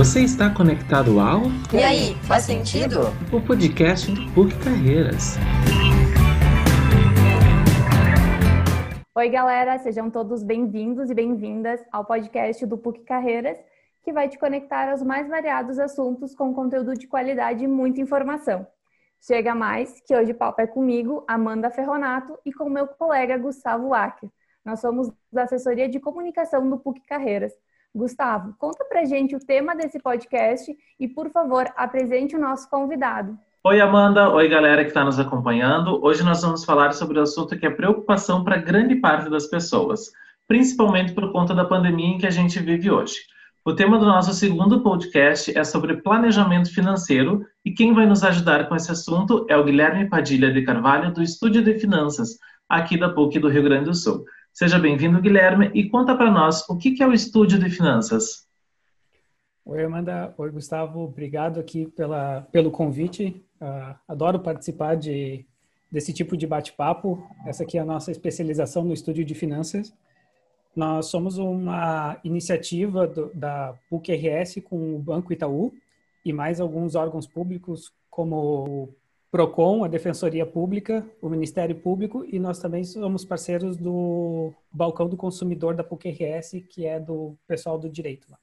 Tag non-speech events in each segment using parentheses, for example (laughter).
Você está conectado ao E aí, faz sentido? o podcast do PUC Carreiras. Oi, galera, sejam todos bem-vindos e bem-vindas ao podcast do PUC Carreiras, que vai te conectar aos mais variados assuntos com conteúdo de qualidade e muita informação. Chega mais, que hoje o papo é comigo, Amanda Ferronato, e com meu colega Gustavo Acker. Nós somos da assessoria de comunicação do PUC Carreiras. Gustavo, conta pra gente o tema desse podcast e, por favor, apresente o nosso convidado. Oi, Amanda. Oi, galera que está nos acompanhando. Hoje nós vamos falar sobre o assunto que é preocupação para grande parte das pessoas, principalmente por conta da pandemia em que a gente vive hoje. O tema do nosso segundo podcast é sobre planejamento financeiro e quem vai nos ajudar com esse assunto é o Guilherme Padilha de Carvalho, do Estúdio de Finanças, aqui da PUC do Rio Grande do Sul. Seja bem-vindo, Guilherme, e conta para nós o que é o Estúdio de Finanças. Oi, Amanda. Oi, Gustavo. Obrigado aqui pela, pelo convite. Uh, adoro participar de, desse tipo de bate-papo. Essa aqui é a nossa especialização no Estúdio de Finanças. Nós somos uma iniciativa do, da PUC-RS com o Banco Itaú e mais alguns órgãos públicos, como o PROCON, a Defensoria Pública, o Ministério Público, e nós também somos parceiros do Balcão do Consumidor da PUC-RS, que é do pessoal do direito lá.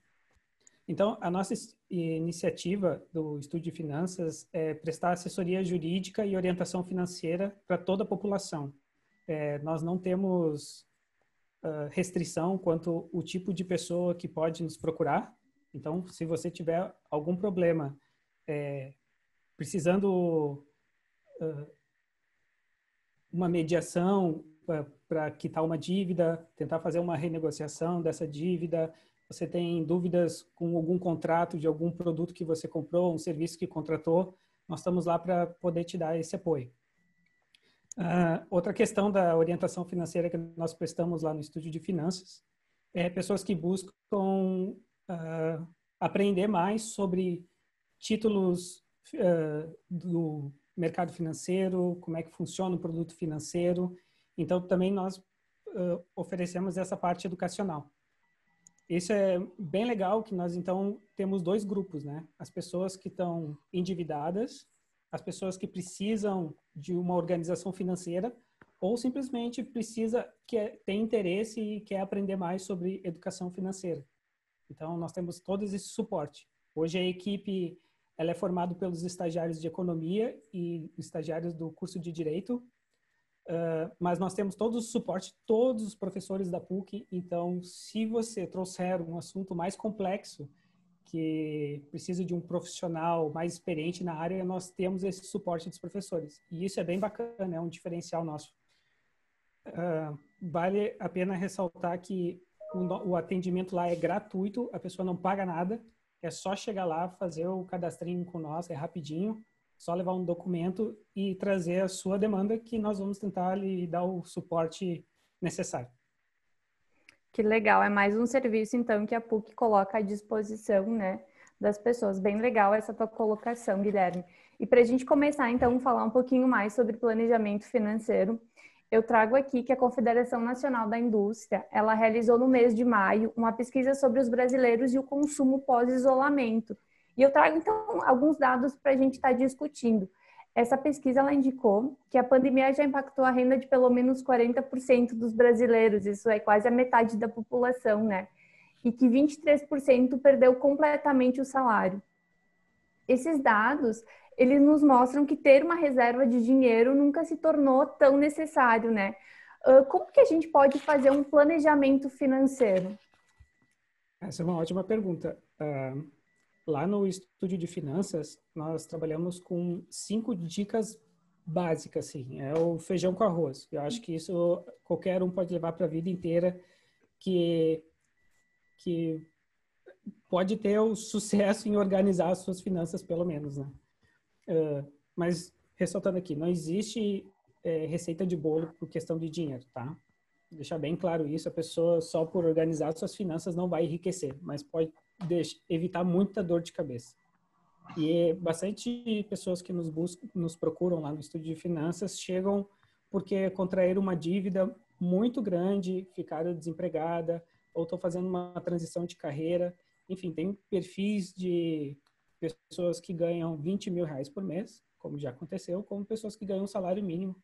Então, a nossa iniciativa do Estúdio de Finanças é prestar assessoria jurídica e orientação financeira para toda a população. É, nós não temos uh, restrição quanto o tipo de pessoa que pode nos procurar. Então, se você tiver algum problema é, precisando uma mediação para quitar uma dívida, tentar fazer uma renegociação dessa dívida, você tem dúvidas com algum contrato de algum produto que você comprou, um serviço que contratou, nós estamos lá para poder te dar esse apoio. Uh, outra questão da orientação financeira que nós prestamos lá no Estúdio de Finanças é pessoas que buscam uh, aprender mais sobre títulos uh, do mercado financeiro, como é que funciona o produto financeiro. Então, também nós oferecemos essa parte educacional. Isso é bem legal que nós então temos dois grupos, né? As pessoas que estão endividadas, as pessoas que precisam de uma organização financeira ou simplesmente precisa que tem interesse e quer aprender mais sobre educação financeira. Então nós temos todo esse suporte. Hoje a equipe ela é formada pelos estagiários de economia e estagiários do curso de direito Uh, mas nós temos todo o suporte, todos os professores da PUC. Então, se você trouxer um assunto mais complexo, que precisa de um profissional mais experiente na área, nós temos esse suporte dos professores. E isso é bem bacana, é um diferencial nosso. Uh, vale a pena ressaltar que o, o atendimento lá é gratuito, a pessoa não paga nada, é só chegar lá, fazer o cadastrinho com nós, é rapidinho só levar um documento e trazer a sua demanda que nós vamos tentar lhe dar o suporte necessário. Que legal, é mais um serviço então que a PUC coloca à disposição, né, das pessoas. Bem legal essa tua colocação, Guilherme. E para a gente começar então falar um pouquinho mais sobre planejamento financeiro, eu trago aqui que a Confederação Nacional da Indústria, ela realizou no mês de maio uma pesquisa sobre os brasileiros e o consumo pós-isolamento. E eu trago, então, alguns dados para a gente estar tá discutindo. Essa pesquisa ela indicou que a pandemia já impactou a renda de pelo menos 40% dos brasileiros, isso é quase a metade da população, né? E que 23% perdeu completamente o salário. Esses dados, eles nos mostram que ter uma reserva de dinheiro nunca se tornou tão necessário, né? Como que a gente pode fazer um planejamento financeiro? Essa é uma ótima pergunta. Lá no estúdio de finanças, nós trabalhamos com cinco dicas básicas, assim. É o feijão com arroz. Eu acho que isso qualquer um pode levar para a vida inteira, que, que pode ter o sucesso em organizar as suas finanças, pelo menos, né? Uh, mas, ressaltando aqui, não existe é, receita de bolo por questão de dinheiro, tá? Deixar bem claro isso, a pessoa só por organizar suas finanças não vai enriquecer, mas pode deixa, evitar muita dor de cabeça. E bastante pessoas que nos buscam, nos procuram lá no estúdio de finanças chegam porque contraíram uma dívida muito grande, ficaram desempregada ou estão fazendo uma transição de carreira enfim, tem perfis de pessoas que ganham 20 mil reais por mês, como já aconteceu, como pessoas que ganham um salário mínimo,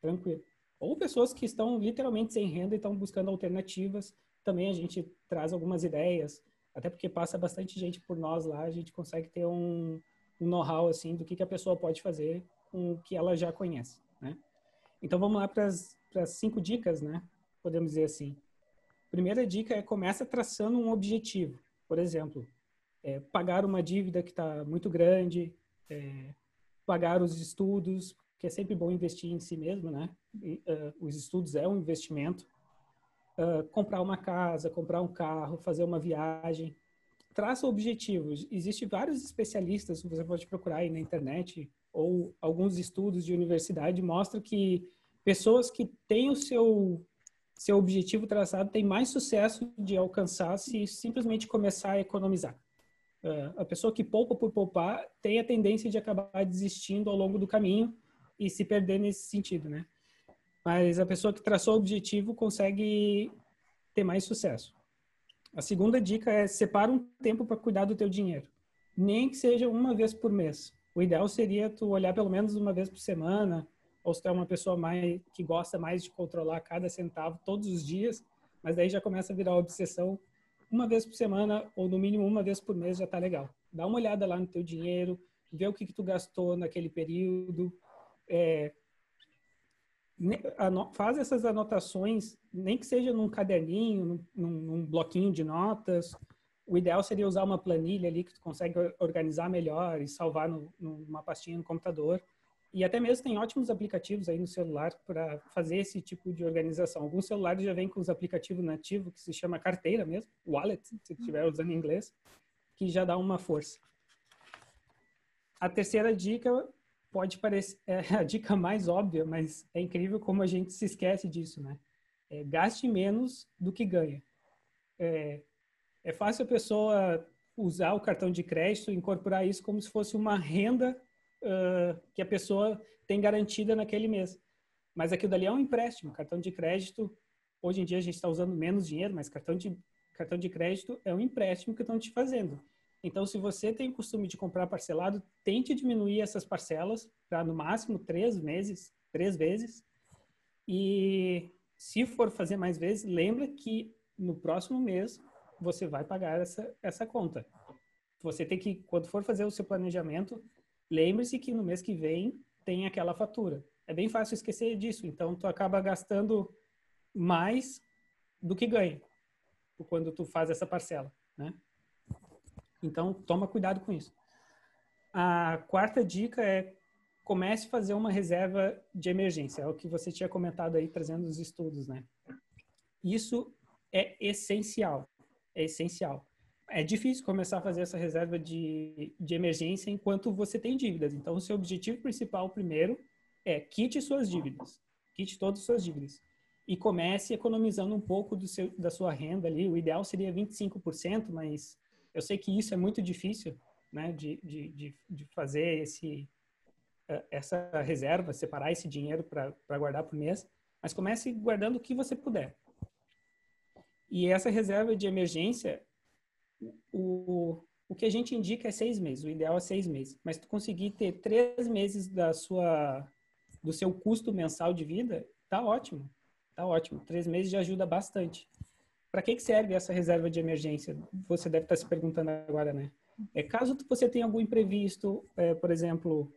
tranquilo. Ou pessoas que estão literalmente sem renda e estão buscando alternativas. Também a gente traz algumas ideias, até porque passa bastante gente por nós lá, a gente consegue ter um, um know-how assim do que, que a pessoa pode fazer com o que ela já conhece, né? Então vamos lá para as cinco dicas, né? Podemos dizer assim. Primeira dica é começa traçando um objetivo. Por exemplo, é, pagar uma dívida que está muito grande, é, pagar os estudos, que é sempre bom investir em si mesmo, né? E, uh, os estudos é um investimento. Uh, comprar uma casa, comprar um carro, fazer uma viagem. Traça objetivos. Existem vários especialistas, você pode procurar aí na internet, ou alguns estudos de universidade mostram que pessoas que têm o seu seu objetivo traçado têm mais sucesso de alcançar se simplesmente começar a economizar. Uh, a pessoa que poupa por poupar tem a tendência de acabar desistindo ao longo do caminho e se perder nesse sentido, né? Mas a pessoa que traçou o objetivo consegue ter mais sucesso. A segunda dica é separa um tempo para cuidar do teu dinheiro, nem que seja uma vez por mês. O ideal seria tu olhar pelo menos uma vez por semana, ou se tu é uma pessoa mais que gosta mais de controlar cada centavo todos os dias, mas daí já começa a virar obsessão uma vez por semana ou no mínimo uma vez por mês já tá legal. Dá uma olhada lá no teu dinheiro, vê o que, que tu gastou naquele período, é, faz essas anotações, nem que seja num caderninho, num, num, bloquinho de notas. O ideal seria usar uma planilha ali que tu consegue organizar melhor e salvar no, numa pastinha no computador. E até mesmo tem ótimos aplicativos aí no celular para fazer esse tipo de organização. Alguns celulares já vêm com os aplicativos nativos que se chama carteira mesmo, wallet, se estiver usando em inglês, que já dá uma força. A terceira dica pode parecer é (laughs) a dica mais óbvia, mas é incrível como a gente se esquece disso, né? É, gaste menos do que ganha. É, é fácil a pessoa usar o cartão de crédito, incorporar isso como se fosse uma renda uh, que a pessoa tem garantida naquele mês. Mas aquilo dali é um empréstimo. Cartão de crédito, hoje em dia a gente está usando menos dinheiro, mas cartão de, cartão de crédito é um empréstimo que estão te fazendo. Então, se você tem o costume de comprar parcelado, tente diminuir essas parcelas para no máximo três meses, três vezes. E se for fazer mais vezes, lembra que no próximo mês você vai pagar essa, essa conta. Você tem que, quando for fazer o seu planejamento, lembre-se que no mês que vem tem aquela fatura. É bem fácil esquecer disso, então tu acaba gastando mais do que ganha quando tu faz essa parcela, né? Então toma cuidado com isso. A quarta dica é comece a fazer uma reserva de emergência, é o que você tinha comentado aí trazendo os estudos, né? Isso é essencial, é essencial é difícil começar a fazer essa reserva de, de emergência enquanto você tem dívidas. Então, o seu objetivo principal primeiro é quite suas dívidas, quite todas as suas dívidas e comece economizando um pouco do seu, da sua renda ali. O ideal seria 25%, mas eu sei que isso é muito difícil, né, de, de, de, de fazer esse, eh, essa reserva, separar esse dinheiro para guardar por mês, mas comece guardando o que você puder. E essa reserva de emergência, o, o que a gente indica é seis meses, o ideal é seis meses. Mas tu conseguir ter três meses da sua, do seu custo mensal de vida, tá ótimo, tá ótimo. Três meses já ajuda bastante. Para que, que serve essa reserva de emergência? Você deve estar se perguntando agora, né? É caso você tenha algum imprevisto, é, por exemplo,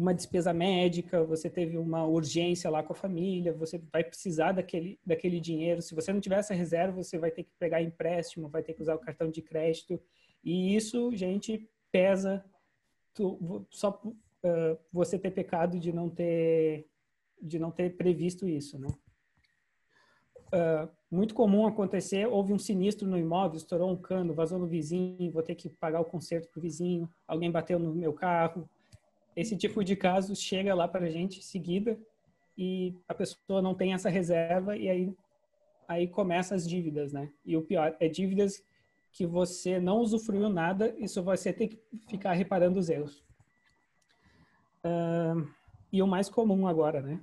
uma despesa médica, você teve uma urgência lá com a família, você vai precisar daquele, daquele dinheiro. Se você não tiver essa reserva, você vai ter que pegar empréstimo, vai ter que usar o cartão de crédito. E isso, gente, pesa tu, só uh, você ter pecado de não ter de não ter previsto isso, né? Uh, muito comum acontecer, houve um sinistro no imóvel, estourou um cano, vazou no vizinho, vou ter que pagar o conserto pro vizinho, alguém bateu no meu carro, esse tipo de caso chega lá para a gente seguida e a pessoa não tem essa reserva e aí aí começa as dívidas, né? E o pior é dívidas que você não usufruiu nada e só você tem que ficar reparando os erros. Uh, e o mais comum agora, né?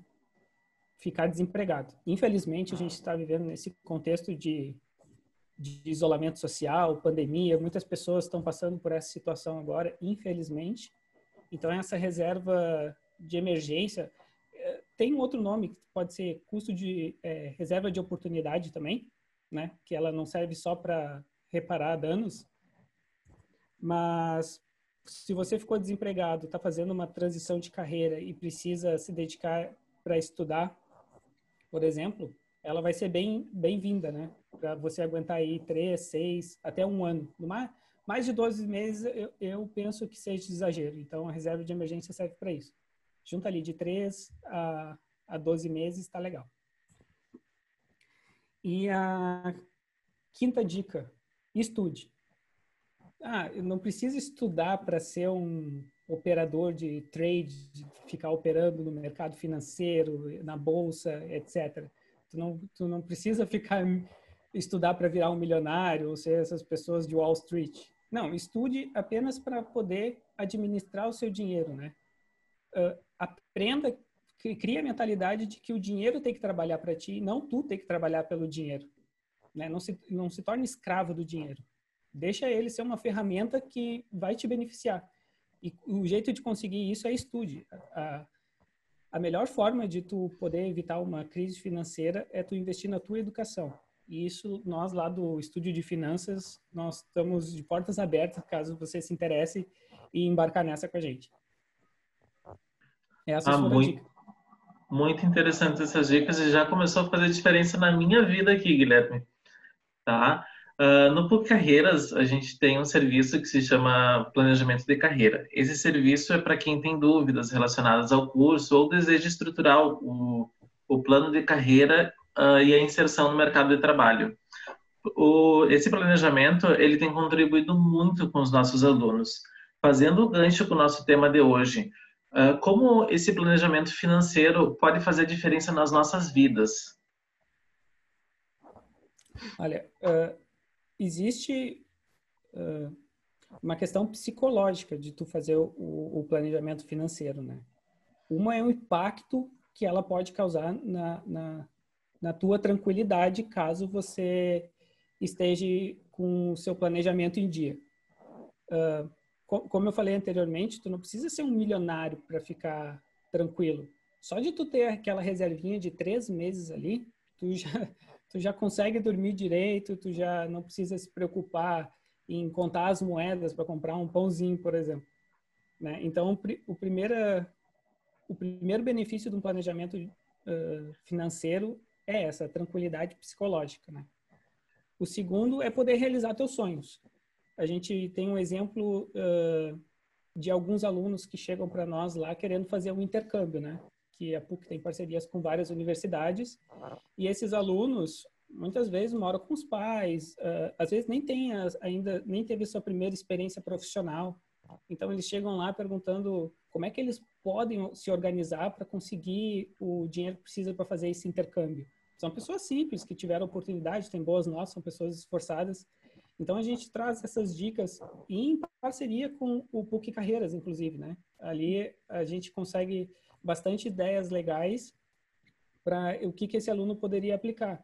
Ficar desempregado. Infelizmente, a gente está vivendo nesse contexto de de isolamento social, pandemia, muitas pessoas estão passando por essa situação agora, infelizmente. Então, essa reserva de emergência eh, tem um outro nome, que pode ser custo de é, reserva de oportunidade também, né? Que ela não serve só para reparar danos, mas se você ficou desempregado, está fazendo uma transição de carreira e precisa se dedicar para estudar, por exemplo, ela vai ser bem bem-vinda, né? Para você aguentar aí três, seis, até um ano. Mais, mais de 12 meses, eu, eu penso que seja exagero. Então, a reserva de emergência serve para isso. Junta ali de 3 a, a 12 meses, está legal. E a quinta dica, estude. Ah, não precisa estudar para ser um operador de trade, de ficar operando no mercado financeiro, na bolsa, etc. Tu não, tu não precisa ficar estudar para virar um milionário ou ser essas pessoas de Wall Street. Não, estude apenas para poder administrar o seu dinheiro, né? Uh, aprenda, cria a mentalidade de que o dinheiro tem que trabalhar para ti, não tu tem que trabalhar pelo dinheiro. Né? Não, se, não se torne escravo do dinheiro. Deixa ele ser uma ferramenta que vai te beneficiar. E o jeito de conseguir isso é estude. A, a melhor forma de tu poder evitar uma crise financeira é tu investir na tua educação. E isso, nós lá do Estúdio de Finanças, nós estamos de portas abertas, caso você se interesse e embarcar nessa com a gente. Essa ah, muito, dica. muito interessante essas dicas e já começou a fazer diferença na minha vida aqui, Guilherme. Tá? Uh, no PUC Carreiras, a gente tem um serviço que se chama Planejamento de Carreira. Esse serviço é para quem tem dúvidas relacionadas ao curso ou deseja estruturar o, o plano de carreira uh, e a inserção no mercado de trabalho. O, esse planejamento ele tem contribuído muito com os nossos alunos, fazendo o gancho com o nosso tema de hoje. Uh, como esse planejamento financeiro pode fazer diferença nas nossas vidas? Olha, uh, existe uh, uma questão psicológica de tu fazer o, o, planejamento financeiro, né? Uma é o impacto que ela pode causar na, na, na tua tranquilidade caso você esteja com o seu planejamento em dia. Uh, como eu falei anteriormente, tu não precisa ser um milionário para ficar tranquilo. Só de tu ter aquela reservinha de três meses ali, tu já, (laughs) tu já consegue dormir direito, tu já não precisa se preocupar em contar as moedas para comprar um pãozinho, por exemplo. Né? Então, o, primeira, o primeiro benefício de um planejamento uh, financeiro é essa tranquilidade psicológica. Né? O segundo é poder realizar teus sonhos. A gente tem um exemplo uh, de alguns alunos que chegam para nós lá querendo fazer um intercâmbio, né? que a PUC tem parcerias com várias universidades, e esses alunos muitas vezes moram com os pais, uh, às vezes nem tem as, ainda nem teve sua primeira experiência profissional. Então eles chegam lá perguntando como é que eles podem se organizar para conseguir o dinheiro que precisa para fazer esse intercâmbio. São pessoas simples que tiveram oportunidade, têm boas notas, são pessoas esforçadas. Então a gente traz essas dicas em parceria com o PUC Carreiras, inclusive, né? Ali a gente consegue bastante ideias legais para o que, que esse aluno poderia aplicar.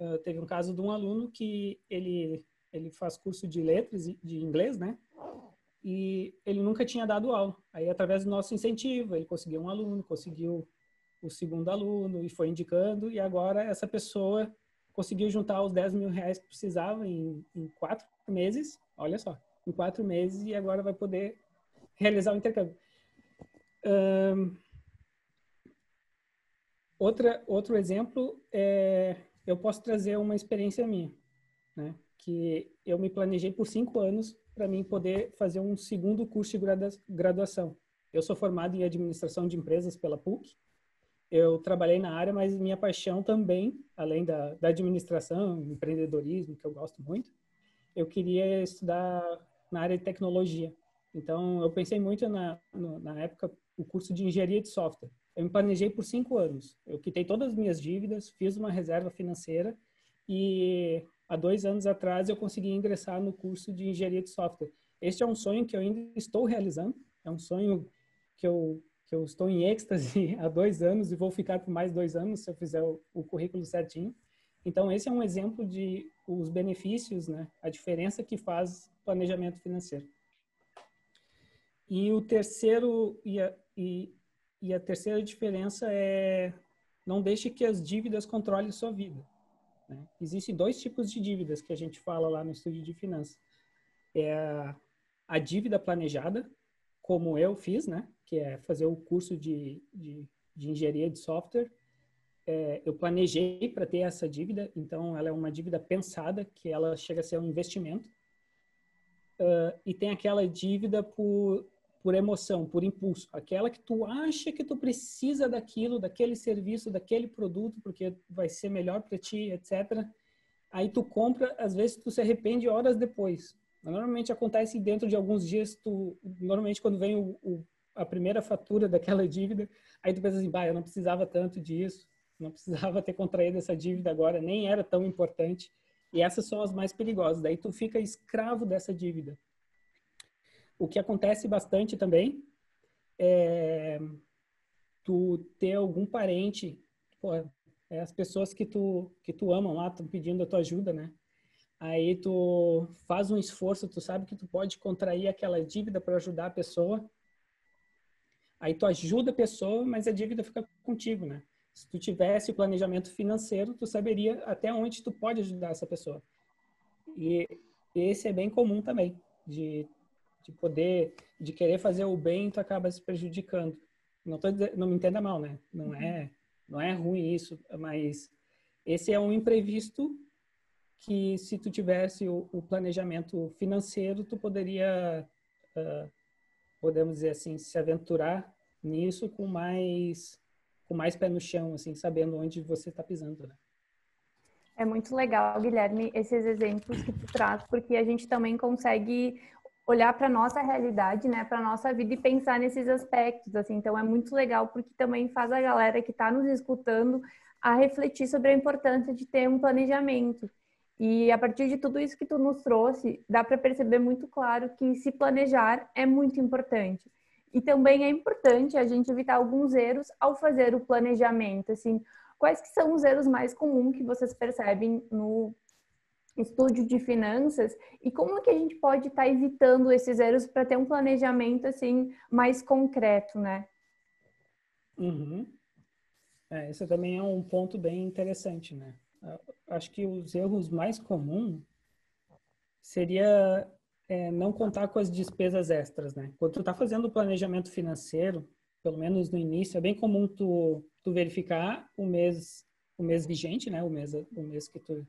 Uh, teve um caso de um aluno que ele, ele faz curso de letras, de inglês, né? E ele nunca tinha dado aula. Aí, através do nosso incentivo, ele conseguiu um aluno, conseguiu o segundo aluno e foi indicando. E agora essa pessoa conseguiu juntar os 10 mil reais que precisava em, em quatro meses. Olha só, em quatro meses e agora vai poder realizar o intercâmbio. Um, Outra, outro exemplo é, eu posso trazer uma experiência minha, né? Que eu me planejei por cinco anos para mim poder fazer um segundo curso de graduação. Eu sou formado em administração de empresas pela PUC. Eu trabalhei na área, mas minha paixão também, além da, da administração, empreendedorismo, que eu gosto muito, eu queria estudar na área de tecnologia. Então, eu pensei muito na, na época o curso de engenharia de software eu me planejei por cinco anos. Eu quitei todas as minhas dívidas, fiz uma reserva financeira e há dois anos atrás eu consegui ingressar no curso de engenharia de software. Este é um sonho que eu ainda estou realizando. É um sonho que eu que eu estou em êxtase (laughs) há dois anos e vou ficar por mais dois anos se eu fizer o, o currículo certinho. Então, esse é um exemplo de os benefícios, né? A diferença que faz planejamento financeiro. E o terceiro e a, e, e a terceira diferença é não deixe que as dívidas controlem sua vida. Né? Existem dois tipos de dívidas que a gente fala lá no estúdio de finanças. É a, a dívida planejada, como eu fiz, né? Que é fazer o curso de, de, de engenharia de software. É, eu planejei para ter essa dívida, então ela é uma dívida pensada, que ela chega a ser um investimento. Uh, e tem aquela dívida por por emoção, por impulso, aquela que tu acha que tu precisa daquilo, daquele serviço, daquele produto, porque vai ser melhor para ti, etc. Aí tu compra, às vezes tu se arrepende horas depois. Normalmente acontece dentro de alguns dias, tu normalmente quando vem o, o, a primeira fatura daquela (laughs) dívida, aí tu pensa assim, bah, eu não precisava tanto disso, não precisava ter contraído essa dívida agora, nem era tão importante. E essas são as mais perigosas. Daí tu fica escravo dessa dívida. O que acontece bastante também é tu ter algum parente, pô, é as pessoas que tu que tu ama lá estão pedindo a tua ajuda, né? Aí tu faz um esforço, tu sabe que tu pode contrair aquela dívida para ajudar a pessoa. Aí tu ajuda a pessoa, mas a dívida fica contigo, né? Se tu tivesse o planejamento financeiro, tu saberia até onde tu pode ajudar essa pessoa. E esse é bem comum também, de de poder, de querer fazer o bem, tu acaba se prejudicando. Não tô não me entenda mal, né? Não é, não é ruim isso, mas esse é um imprevisto que se tu tivesse o, o planejamento financeiro, tu poderia, uh, podemos dizer assim, se aventurar nisso com mais, com mais pé no chão, assim, sabendo onde você está pisando, né? É muito legal, Guilherme, esses exemplos que tu traz, porque a gente também consegue olhar para nossa realidade, né, para nossa vida e pensar nesses aspectos, assim. Então é muito legal porque também faz a galera que está nos escutando a refletir sobre a importância de ter um planejamento. E a partir de tudo isso que tu nos trouxe, dá para perceber muito claro que se planejar é muito importante. E também é importante a gente evitar alguns erros ao fazer o planejamento, assim. Quais que são os erros mais comuns que vocês percebem no estúdio de finanças e como que a gente pode estar tá evitando esses erros para ter um planejamento assim mais concreto, né? Uhum. É, esse também é um ponto bem interessante, né? Acho que os erros mais comuns seria é, não contar com as despesas extras, né? Quando tu está fazendo o planejamento financeiro, pelo menos no início, é bem comum tu, tu verificar o mês o mês vigente, né? O mês o mês que tu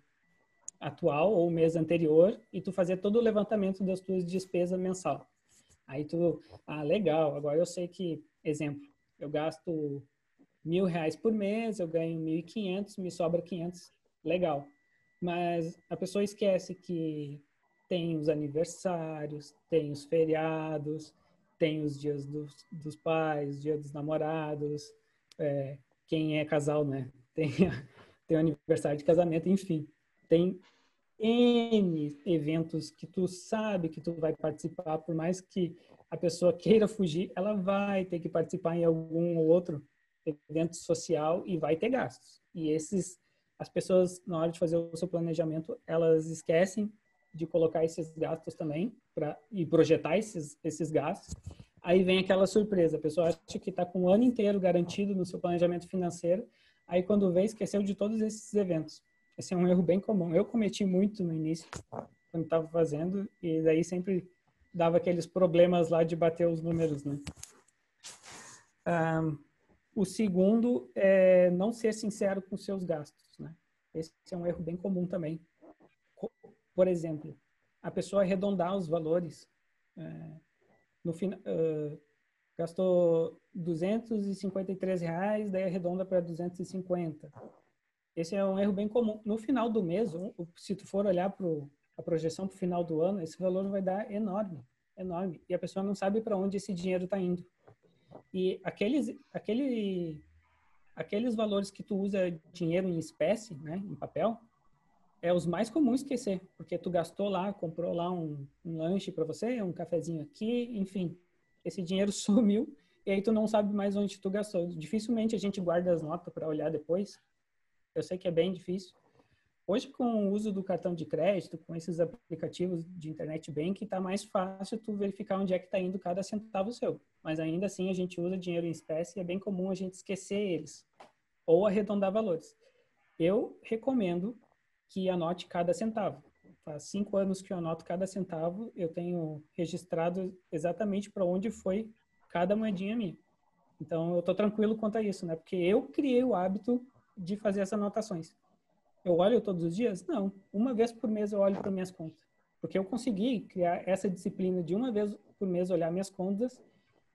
atual ou o mês anterior e tu fazer todo o levantamento das tuas despesas mensal. Aí tu, ah, legal, agora eu sei que, exemplo, eu gasto mil reais por mês, eu ganho mil e quinhentos, me sobra quinhentos, legal. Mas a pessoa esquece que tem os aniversários, tem os feriados, tem os dias dos, dos pais, dia dos namorados, é, quem é casal, né? (laughs) Tem, tem o aniversário de casamento, enfim tem N eventos que tu sabe que tu vai participar, por mais que a pessoa queira fugir, ela vai ter que participar em algum ou outro evento social e vai ter gastos. E esses, as pessoas, na hora de fazer o seu planejamento, elas esquecem de colocar esses gastos também para e projetar esses, esses gastos. Aí vem aquela surpresa, a pessoa acha que está com o ano inteiro garantido no seu planejamento financeiro, aí quando vê, esqueceu de todos esses eventos. Esse é um erro bem comum. Eu cometi muito no início, quando estava fazendo, e daí sempre dava aqueles problemas lá de bater os números, né? Um, o segundo é não ser sincero com seus gastos? Esse é um erro bem comum também. Por exemplo, a pessoa arredondar os valores. É, no final, uh, gastou 253 reais, daí arredonda para 250 esse é um erro bem comum. No final do mês, se tu for olhar para a projeção para o final do ano, esse valor vai dar enorme, enorme. E a pessoa não sabe para onde esse dinheiro está indo. E aqueles, aquele, aqueles valores que tu usa dinheiro em espécie, né, em papel, é os mais comuns esquecer, porque tu gastou lá, comprou lá um, um lanche para você, um cafezinho aqui, enfim, esse dinheiro (laughs) sumiu e aí tu não sabe mais onde tu gastou. Dificilmente a gente guarda as notas para olhar depois, eu sei que é bem difícil, Hoje, com o uso do cartão de crédito, com esses aplicativos de internet bank, está mais fácil tu verificar onde é que está indo cada centavo seu. Mas ainda assim, a gente usa dinheiro em espécie e é bem comum a gente esquecer eles ou arredondar valores. Eu recomendo que anote cada centavo. Faz cinco anos que eu anoto cada centavo, eu tenho registrado exatamente para onde foi cada moedinha minha. Então, eu estou tranquilo quanto a isso, né? Porque eu criei o hábito de fazer essas anotações. Eu olho todos os dias? Não. Uma vez por mês eu olho para minhas contas. Porque eu consegui criar essa disciplina de uma vez por mês olhar minhas contas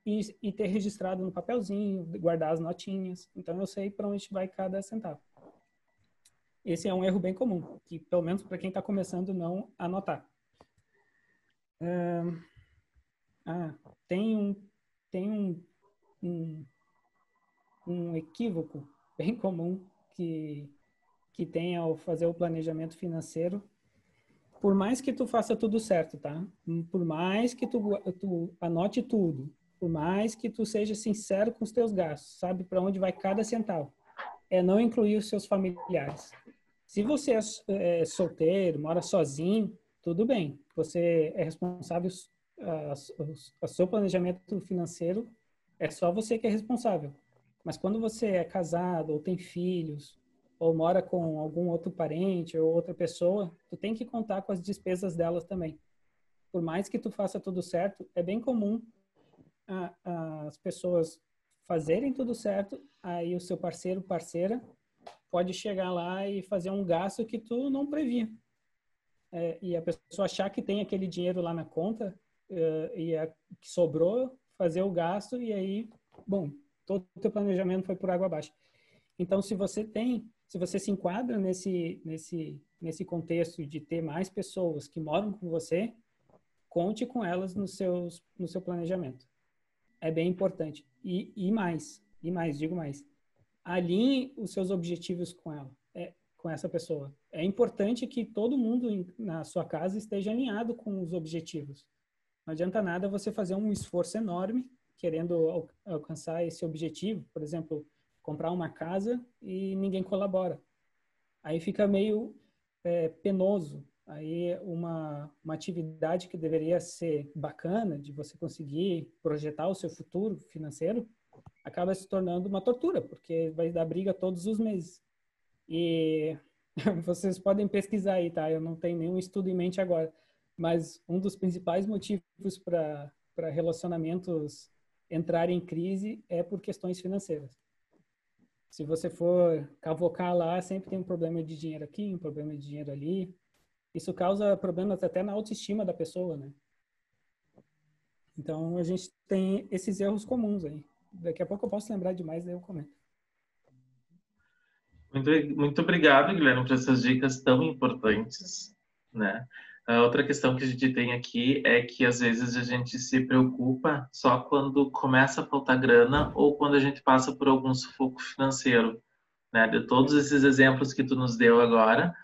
e, e ter registrado no papelzinho, guardar as notinhas. Então eu sei para onde vai cada centavo. Esse é um erro bem comum, que pelo menos para quem está começando não anotar. ah, tem um tem um, um, um equívoco bem comum que que tem ao fazer o planejamento financeiro, por mais que tu faça tudo certo, tá? Por mais que tu, tu anote tudo, por mais que tu seja sincero com os teus gastos, sabe para onde vai cada centavo, é não incluir os seus familiares. Se você é, é solteiro, mora sozinho, tudo bem. Você é responsável, a seu planejamento financeiro é só você que é responsável. Mas quando você é casado ou tem filhos, ou mora com algum outro parente ou outra pessoa, tu tem que contar com as despesas delas também. Por mais que tu faça tudo certo, é bem comum a, a, as pessoas fazerem tudo certo, aí o seu parceiro, parceira, pode chegar lá e fazer um gasto que tu não previa. É, e a pessoa achar que tem aquele dinheiro lá na conta uh, e a, que sobrou, fazer o gasto e aí, bom, todo o teu planejamento foi por água abaixo. Então, se você tem se você se enquadra nesse, nesse, nesse contexto de ter mais pessoas que moram com você, conte com elas no, seus, no seu planejamento. É bem importante. E, e mais, e mais, digo mais, alinhe os seus objetivos com ela, é, com essa pessoa. É importante que todo mundo em, na sua casa esteja alinhado com os objetivos. Não adianta nada você fazer um esforço enorme querendo al alcançar esse objetivo. Por exemplo, comprar uma casa e ninguém colabora. Aí fica meio é, penoso. Aí uma, uma atividade que deveria ser bacana, de você conseguir projetar o seu futuro financeiro, acaba se tornando uma tortura, porque vai dar briga todos os meses. E (laughs) vocês podem pesquisar aí, tá? Eu não tenho nenhum estudo em mente agora, mas um dos principais motivos para relacionamentos entrarem em crise é por questões financeiras se você for cavocar lá, sempre tem um problema de dinheiro aqui, um problema de dinheiro ali. Isso causa problemas até na autoestima da pessoa, né? Então, a gente tem esses erros comuns aí. Daqui a pouco eu posso lembrar de mais, daí eu comento. Muito, muito obrigado, Guilherme, por essas dicas tão importantes, né? Outra questão que a gente tem aqui é que às vezes a gente se preocupa só quando começa a faltar grana ou quando a gente passa por algum sufoco financeiro, né? De todos esses exemplos que tu nos deu agora,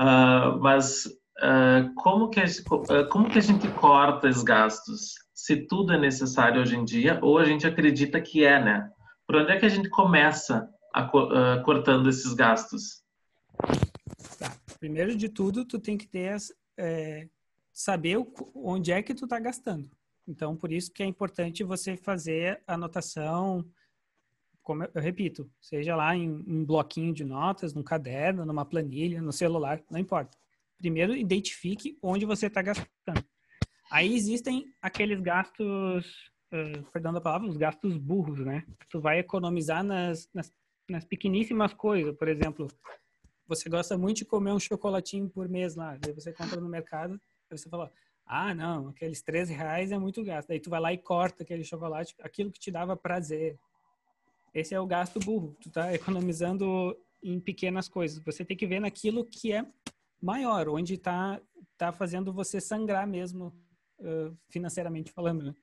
uh, mas uh, como que a, uh, como que a gente corta os gastos? Se tudo é necessário hoje em dia ou a gente acredita que é, né? Por onde é que a gente começa a, cortando esses gastos? Tá. Primeiro de tudo, tu tem que ter é, saber onde é que tu está gastando. Então, por isso que é importante você fazer a anotação, como eu repito, seja lá em um bloquinho de notas, num caderno, numa planilha, no celular, não importa. Primeiro, identifique onde você está gastando. Aí existem aqueles gastos, uh, perdão da palavra, os gastos burros, né? Tu vai economizar nas, nas, nas pequeníssimas coisas. Por exemplo, você gosta muito de comer um chocolatinho por mês lá, daí você compra no mercado, aí você fala, ah, não, aqueles 13 reais é muito gasto. Daí tu vai lá e corta aquele chocolate, aquilo que te dava prazer. Esse é o gasto burro. Tu tá economizando em pequenas coisas. Você tem que ver naquilo que é maior, onde tá, tá fazendo você sangrar mesmo, uh, financeiramente falando. Né?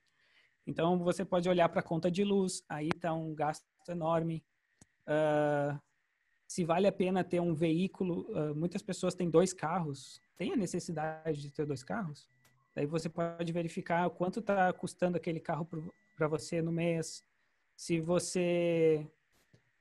Então, você pode olhar para a conta de luz, aí tá um gasto enorme. Uh, se vale a pena ter um veículo. Uh, muitas pessoas têm dois carros. Tem a necessidade de ter dois carros? Daí você pode verificar quanto está custando aquele carro para você no mês. Se você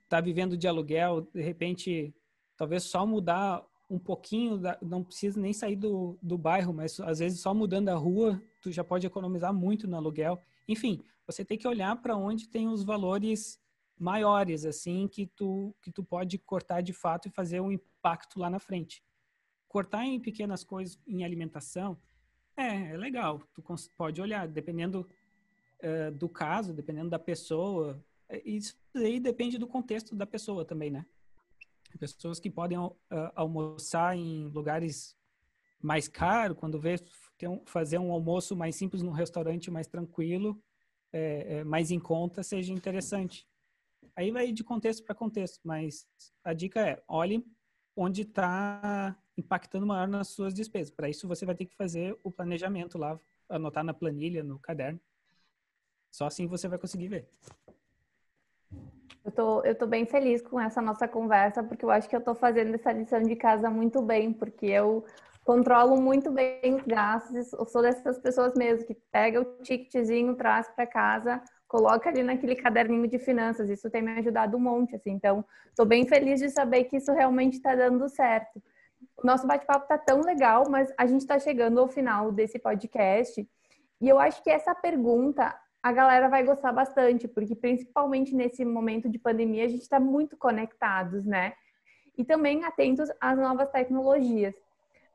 está vivendo de aluguel, de repente, talvez só mudar um pouquinho, da, não precisa nem sair do, do bairro, mas às vezes só mudando a rua, tu já pode economizar muito no aluguel. Enfim, você tem que olhar para onde tem os valores maiores, assim, que tu, que tu pode cortar de fato e fazer um impacto lá na frente. Cortar em pequenas coisas, em alimentação, é, é legal. Tu pode olhar, dependendo uh, do caso, dependendo da pessoa. É, isso aí depende do contexto da pessoa também, né? Pessoas que podem uh, almoçar em lugares mais caros, quando vê um, fazer um almoço mais simples num restaurante mais tranquilo, é, é, mais em conta, seja interessante. Aí vai de contexto para contexto, mas a dica é, olhe onde está impactando maior nas suas despesas. Para isso, você vai ter que fazer o planejamento lá, anotar na planilha, no caderno. Só assim você vai conseguir ver. Eu tô, eu tô bem feliz com essa nossa conversa, porque eu acho que eu tô fazendo essa lição de casa muito bem, porque eu controlo muito bem os gastos. Eu sou dessas pessoas mesmo que pega o ticketzinho, traz para casa, coloca ali naquele caderninho de finanças. Isso tem me ajudado um monte, assim. Então, estou bem feliz de saber que isso realmente está dando certo. O nosso bate-papo está tão legal, mas a gente está chegando ao final desse podcast. E eu acho que essa pergunta a galera vai gostar bastante, porque principalmente nesse momento de pandemia a gente está muito conectados, né? E também atentos às novas tecnologias.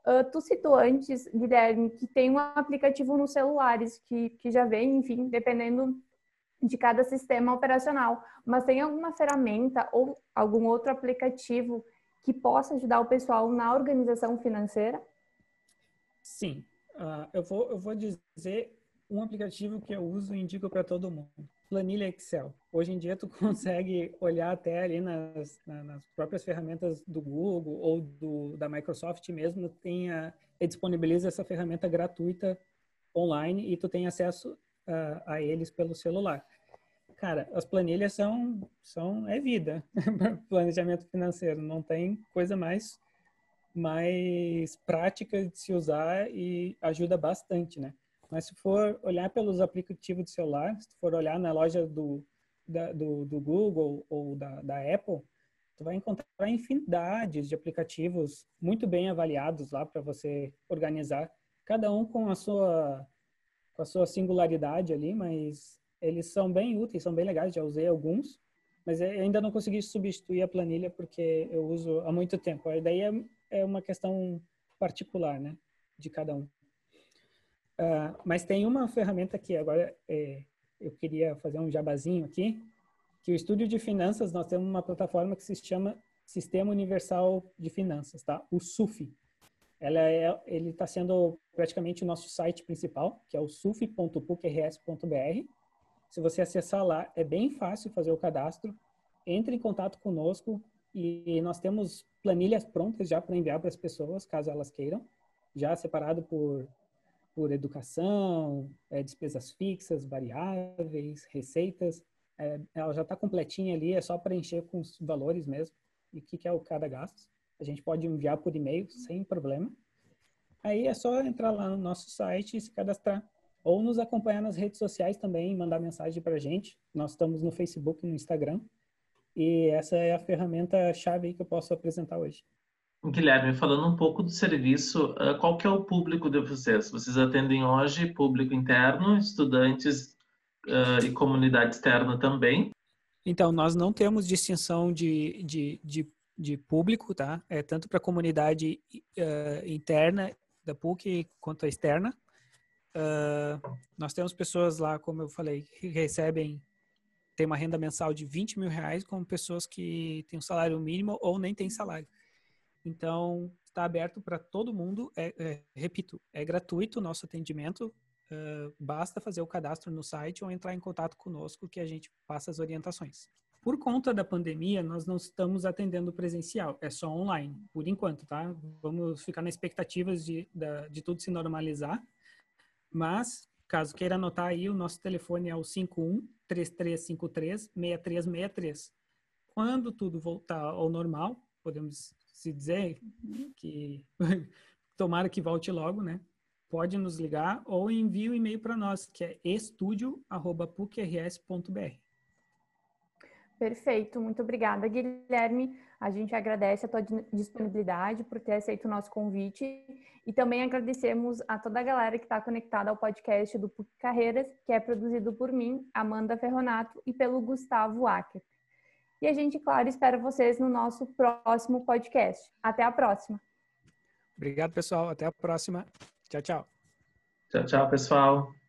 Uh, tu citou antes, Guilherme, que tem um aplicativo nos celulares que, que já vem, enfim, dependendo de cada sistema operacional. Mas tem alguma ferramenta ou algum outro aplicativo que possa ajudar o pessoal na organização financeira? Sim. Uh, eu, vou, eu vou dizer um aplicativo que eu uso e indico para todo mundo. Planilha Excel. Hoje em dia tu (laughs) consegue olhar até ali nas, nas próprias ferramentas do Google ou do, da Microsoft mesmo, tem a, disponibiliza essa ferramenta gratuita online e tu tem acesso a, a eles pelo celular. Cara, as planilhas são, são é vida, (laughs) planejamento financeiro, não tem coisa mais mais prática de se usar e ajuda bastante, né? Mas se for olhar pelos aplicativos de celular, se for olhar na loja do, da, do, do, Google ou da, da Apple, tu vai encontrar infinidades de aplicativos muito bem avaliados lá para você organizar, cada um com a sua com a sua singularidade ali, mas eles são bem úteis, são bem legais, já usei alguns, mas ainda não consegui substituir a planilha porque eu uso há muito tempo. Aí daí é, é uma questão particular, né, de cada um. Uh, mas tem uma ferramenta que agora é, eu queria fazer um jabazinho aqui, que o Estúdio de Finanças, nós temos uma plataforma que se chama Sistema Universal de Finanças, tá? O SUFI. Ela é, ele está sendo praticamente o nosso site principal, que é o suf.pucrs.br. Se você acessar lá, é bem fácil fazer o cadastro. Entre em contato conosco e nós temos planilhas prontas já para enviar para as pessoas, caso elas queiram, já separado por por educação, é, despesas fixas, variáveis, receitas. É, ela já está completinha ali, é só preencher com os valores mesmo e o que, que é o cada gasto. A gente pode enviar por e-mail sem problema. Aí é só entrar lá no nosso site e se cadastrar. Ou nos acompanhar nas redes sociais também, mandar mensagem para a gente. Nós estamos no Facebook e no Instagram. E essa é a ferramenta chave que eu posso apresentar hoje. Guilherme, falando um pouco do serviço, ah, qual que é o público de vocês? Vocês atendem hoje público interno, estudantes uh, e comunidade externa também? Então, nós não temos distinção de, de, de, de público, tá? É tanto para a comunidade uh, interna da PUC quanto a externa. Uh, nós temos pessoas lá, como eu falei, que recebem, tem uma renda mensal de 20 mil reais, como pessoas que têm um salário mínimo ou nem têm salário. Então, está aberto para todo mundo. É, é, repito, é gratuito o nosso atendimento. Uh, basta fazer o cadastro no site ou entrar em contato conosco que a gente passa as orientações. Por conta da pandemia, nós não estamos atendendo presencial, é só online, por enquanto, tá? Vamos ficar na expectativa de, de tudo se normalizar. Mas, caso queira anotar aí, o nosso telefone é o 51 3353 6363. Quando tudo voltar ao normal, podemos se dizer que (laughs) tomara que volte logo, né? Pode nos ligar ou envie o um e-mail para nós, que é estudio@pucrs.br. Perfeito, muito obrigada, Guilherme. A gente agradece a tua disponibilidade por ter aceito o nosso convite e também agradecemos a toda a galera que está conectada ao podcast do PUC Carreiras, que é produzido por mim, Amanda Ferronato, e pelo Gustavo Acker. E a gente, claro, espera vocês no nosso próximo podcast. Até a próxima. Obrigado, pessoal. Até a próxima. Tchau, tchau. Tchau, tchau, pessoal.